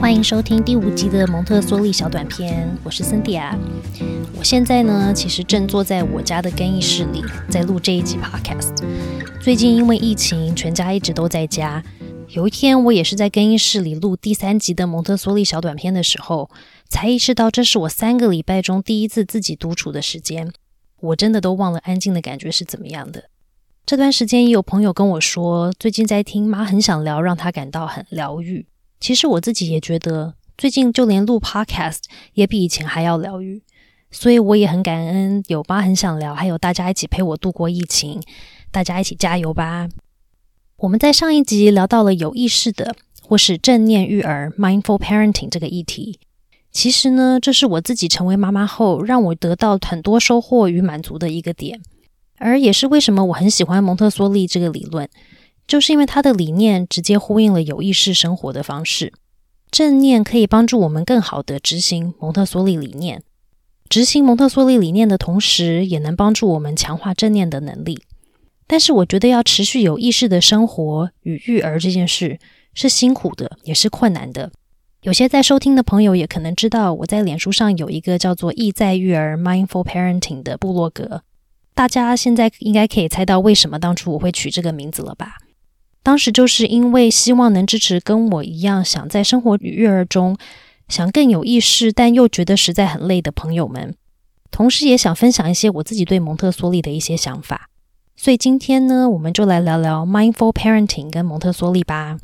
欢迎收听第五集的蒙特梭利小短片，我是森迪亚。我现在呢，其实正坐在我家的更衣室里，在录这一集 podcast。最近因为疫情，全家一直都在家。有一天，我也是在更衣室里录第三集的蒙特梭利小短片的时候，才意识到这是我三个礼拜中第一次自己独处的时间。我真的都忘了安静的感觉是怎么样的。这段时间也有朋友跟我说，最近在听《妈很想聊》，让他感到很疗愈。其实我自己也觉得，最近就连录 podcast 也比以前还要疗愈。所以我也很感恩有《妈很想聊》，还有大家一起陪我度过疫情。大家一起加油吧！我们在上一集聊到了有意识的或是正念育儿 （mindful parenting） 这个议题。其实呢，这是我自己成为妈妈后，让我得到很多收获与满足的一个点。而也是为什么我很喜欢蒙特梭利这个理论，就是因为它的理念直接呼应了有意识生活的方式。正念可以帮助我们更好的执行蒙特梭利理念，执行蒙特梭利理念的同时，也能帮助我们强化正念的能力。但是，我觉得要持续有意识的生活与育儿这件事是辛苦的，也是困难的。有些在收听的朋友也可能知道，我在脸书上有一个叫做“意在育儿 ”（Mindful Parenting） 的部落格。大家现在应该可以猜到为什么当初我会取这个名字了吧？当时就是因为希望能支持跟我一样想在生活与育儿中想更有意识，但又觉得实在很累的朋友们，同时也想分享一些我自己对蒙特梭利的一些想法。所以今天呢，我们就来聊聊 mindful parenting 跟蒙特梭利吧。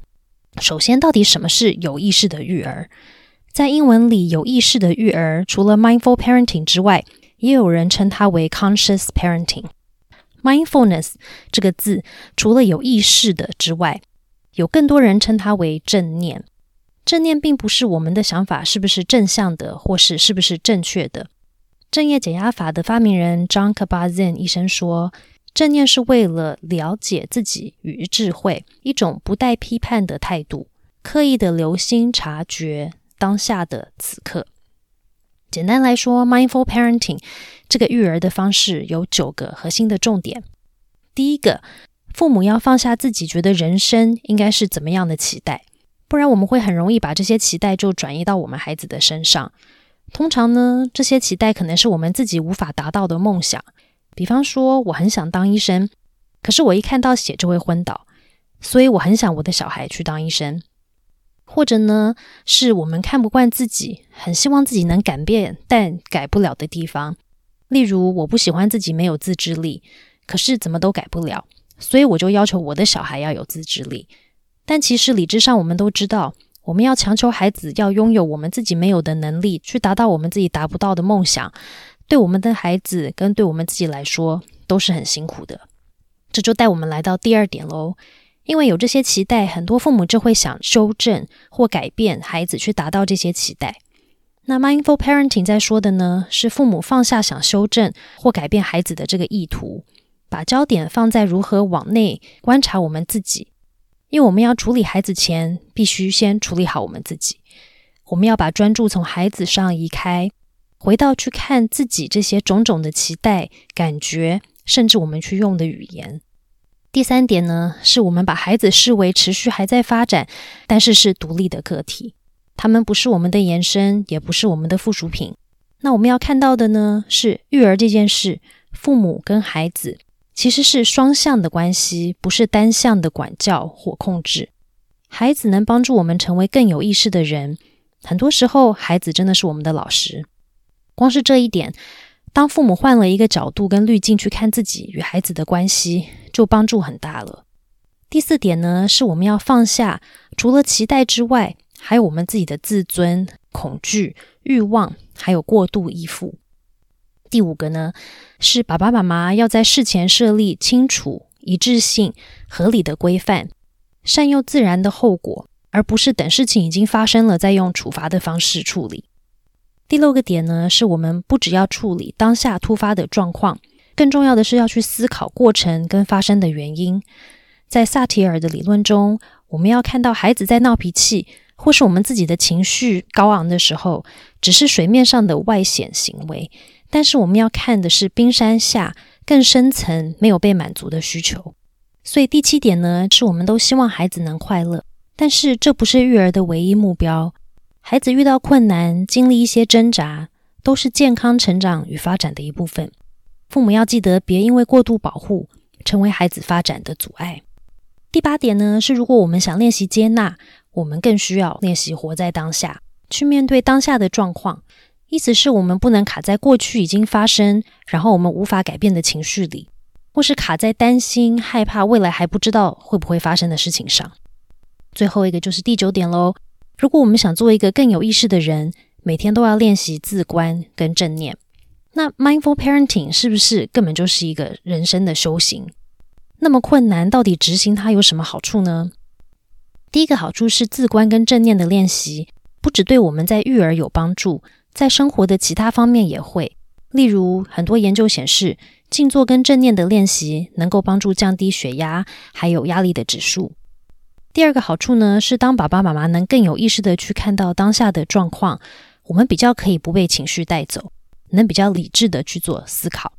首先，到底什么是有意识的育儿？在英文里，有意识的育儿除了 mindful parenting 之外，也有人称它为 conscious parenting。Mindfulness 这个字除了有意识的之外，有更多人称它为正念。正念并不是我们的想法是不是正向的，或是是不是正确的。正业减压法的发明人 John k a b a z i n 医生说，正念是为了了解自己与智慧，一种不带批判的态度，刻意的留心察觉当下的此刻。简单来说，mindful parenting 这个育儿的方式有九个核心的重点。第一个，父母要放下自己觉得人生应该是怎么样的期待，不然我们会很容易把这些期待就转移到我们孩子的身上。通常呢，这些期待可能是我们自己无法达到的梦想。比方说，我很想当医生，可是我一看到血就会昏倒，所以我很想我的小孩去当医生。或者呢，是我们看不惯自己，很希望自己能改变，但改不了的地方。例如，我不喜欢自己没有自制力，可是怎么都改不了，所以我就要求我的小孩要有自制力。但其实理智上，我们都知道，我们要强求孩子要拥有我们自己没有的能力，去达到我们自己达不到的梦想，对我们的孩子跟对我们自己来说都是很辛苦的。这就带我们来到第二点喽。因为有这些期待，很多父母就会想修正或改变孩子，去达到这些期待。那 mindful parenting 在说的呢，是父母放下想修正或改变孩子的这个意图，把焦点放在如何往内观察我们自己。因为我们要处理孩子前，必须先处理好我们自己。我们要把专注从孩子上移开，回到去看自己这些种种的期待、感觉，甚至我们去用的语言。第三点呢，是我们把孩子视为持续还在发展，但是是独立的个体，他们不是我们的延伸，也不是我们的附属品。那我们要看到的呢，是育儿这件事，父母跟孩子其实是双向的关系，不是单向的管教或控制。孩子能帮助我们成为更有意识的人，很多时候孩子真的是我们的老师。光是这一点。当父母换了一个角度跟滤镜去看自己与孩子的关系，就帮助很大了。第四点呢，是我们要放下除了期待之外，还有我们自己的自尊、恐惧、欲望，还有过度依附。第五个呢，是爸爸妈妈要在事前设立清楚、一致性、合理的规范，善用自然的后果，而不是等事情已经发生了再用处罚的方式处理。第六个点呢，是我们不只要处理当下突发的状况，更重要的是要去思考过程跟发生的原因。在萨提尔的理论中，我们要看到孩子在闹脾气，或是我们自己的情绪高昂的时候，只是水面上的外显行为，但是我们要看的是冰山下更深层没有被满足的需求。所以第七点呢，是我们都希望孩子能快乐，但是这不是育儿的唯一目标。孩子遇到困难，经历一些挣扎，都是健康成长与发展的一部分。父母要记得，别因为过度保护，成为孩子发展的阻碍。第八点呢，是如果我们想练习接纳，我们更需要练习活在当下，去面对当下的状况。意思是我们不能卡在过去已经发生，然后我们无法改变的情绪里，或是卡在担心、害怕未来还不知道会不会发生的事情上。最后一个就是第九点喽。如果我们想做一个更有意识的人，每天都要练习自观跟正念。那 mindful parenting 是不是根本就是一个人生的修行？那么困难，到底执行它有什么好处呢？第一个好处是自观跟正念的练习，不只对我们在育儿有帮助。在生活的其他方面也会，例如很多研究显示，静坐跟正念的练习能够帮助降低血压，还有压力的指数。第二个好处呢，是当爸爸妈妈能更有意识的去看到当下的状况，我们比较可以不被情绪带走，能比较理智的去做思考。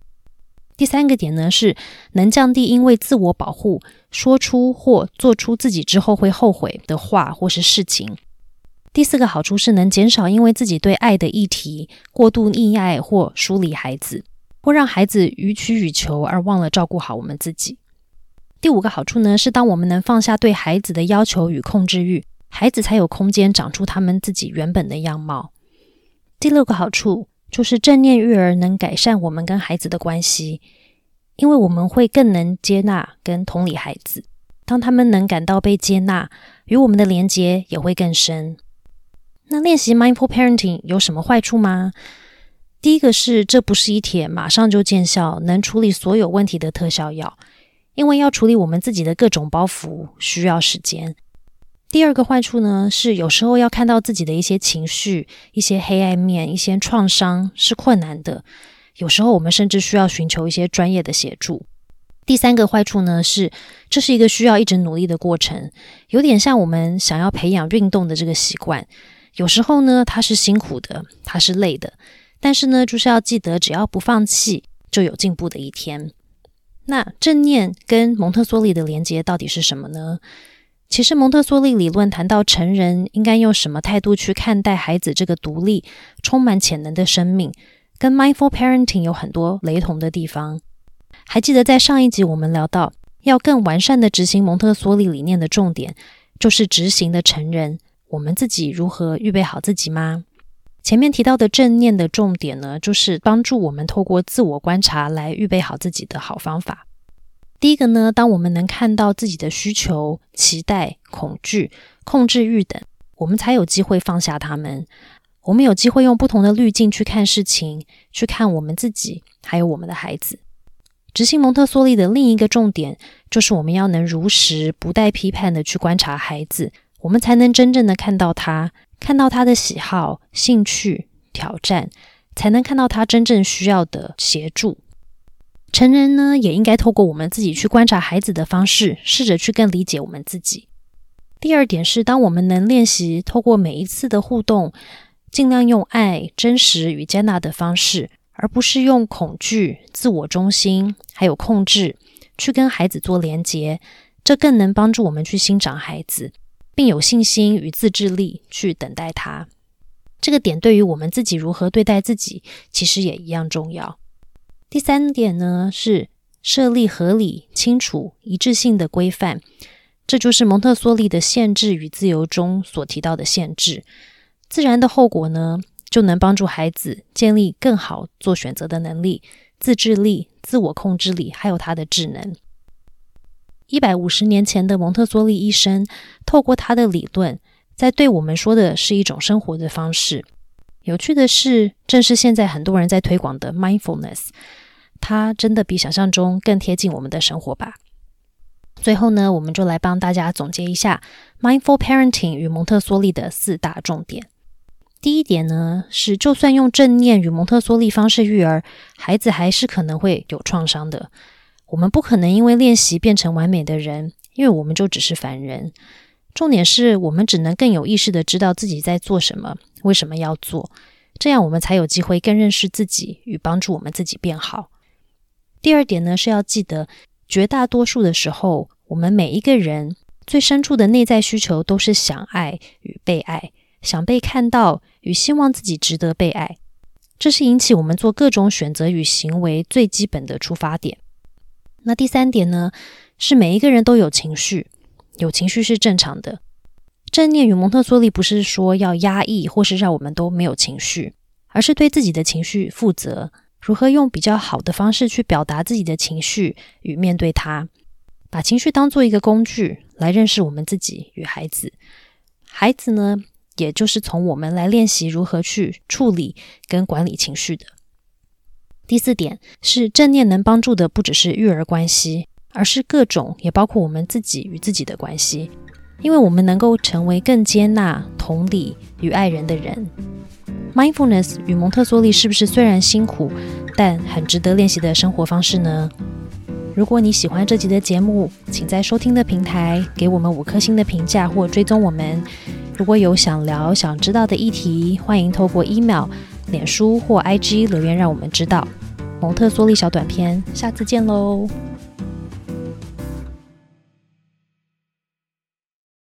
第三个点呢，是能降低因为自我保护说出或做出自己之后会后悔的话或是事情。第四个好处是能减少因为自己对爱的议题过度溺爱或疏离孩子，或让孩子予取予求而忘了照顾好我们自己。第五个好处呢，是当我们能放下对孩子的要求与控制欲，孩子才有空间长出他们自己原本的样貌。第六个好处就是正念育儿能改善我们跟孩子的关系，因为我们会更能接纳跟同理孩子，当他们能感到被接纳，与我们的连接也会更深。那练习 mindful parenting 有什么坏处吗？第一个是，这不是一帖马上就见效、能处理所有问题的特效药，因为要处理我们自己的各种包袱需要时间。第二个坏处呢，是有时候要看到自己的一些情绪、一些黑暗面、一些创伤是困难的，有时候我们甚至需要寻求一些专业的协助。第三个坏处呢，是这是一个需要一直努力的过程，有点像我们想要培养运动的这个习惯。有时候呢，它是辛苦的，它是累的，但是呢，就是要记得，只要不放弃，就有进步的一天。那正念跟蒙特梭利的连接到底是什么呢？其实蒙特梭利理论谈到成人应该用什么态度去看待孩子这个独立、充满潜能的生命，跟 mindful parenting 有很多雷同的地方。还记得在上一集我们聊到，要更完善的执行蒙特梭利理念的重点，就是执行的成人。我们自己如何预备好自己吗？前面提到的正念的重点呢，就是帮助我们透过自我观察来预备好自己的好方法。第一个呢，当我们能看到自己的需求、期待、恐惧、控制欲等，我们才有机会放下他们。我们有机会用不同的滤镜去看事情，去看我们自己，还有我们的孩子。执行蒙特梭利的另一个重点，就是我们要能如实、不带批判的去观察孩子。我们才能真正的看到他，看到他的喜好、兴趣、挑战，才能看到他真正需要的协助。成人呢，也应该透过我们自己去观察孩子的方式，试着去更理解我们自己。第二点是，当我们能练习透过每一次的互动，尽量用爱、真实与接纳的方式，而不是用恐惧、自我中心还有控制去跟孩子做连结，这更能帮助我们去欣赏孩子。并有信心与自制力去等待它，这个点对于我们自己如何对待自己，其实也一样重要。第三点呢，是设立合理、清楚、一致性的规范，这就是蒙特梭利的限制与自由中所提到的限制。自然的后果呢，就能帮助孩子建立更好做选择的能力、自制力、自我控制力，还有他的智能。一百五十年前的蒙特梭利医生，透过他的理论，在对我们说的是一种生活的方式。有趣的是，正是现在很多人在推广的 mindfulness，它真的比想象中更贴近我们的生活吧。最后呢，我们就来帮大家总结一下 mindful parenting 与蒙特梭利的四大重点。第一点呢，是就算用正念与蒙特梭利方式育儿，孩子还是可能会有创伤的。我们不可能因为练习变成完美的人，因为我们就只是凡人。重点是我们只能更有意识的知道自己在做什么，为什么要做，这样我们才有机会更认识自己与帮助我们自己变好。第二点呢，是要记得，绝大多数的时候，我们每一个人最深处的内在需求都是想爱与被爱，想被看到与希望自己值得被爱，这是引起我们做各种选择与行为最基本的出发点。那第三点呢，是每一个人都有情绪，有情绪是正常的。正念与蒙特梭利不是说要压抑或是让我们都没有情绪，而是对自己的情绪负责，如何用比较好的方式去表达自己的情绪与面对它，把情绪当做一个工具来认识我们自己与孩子。孩子呢，也就是从我们来练习如何去处理跟管理情绪的。第四点是正念能帮助的不只是育儿关系，而是各种也包括我们自己与自己的关系，因为我们能够成为更接纳、同理与爱人的人。Mindfulness 与蒙特梭利是不是虽然辛苦，但很值得练习的生活方式呢？如果你喜欢这集的节目，请在收听的平台给我们五颗星的评价或追踪我们。如果有想聊、想知道的议题，欢迎透过 email。脸书或 IG 留言，让我们知道。蒙特梭利小短片，下次见喽。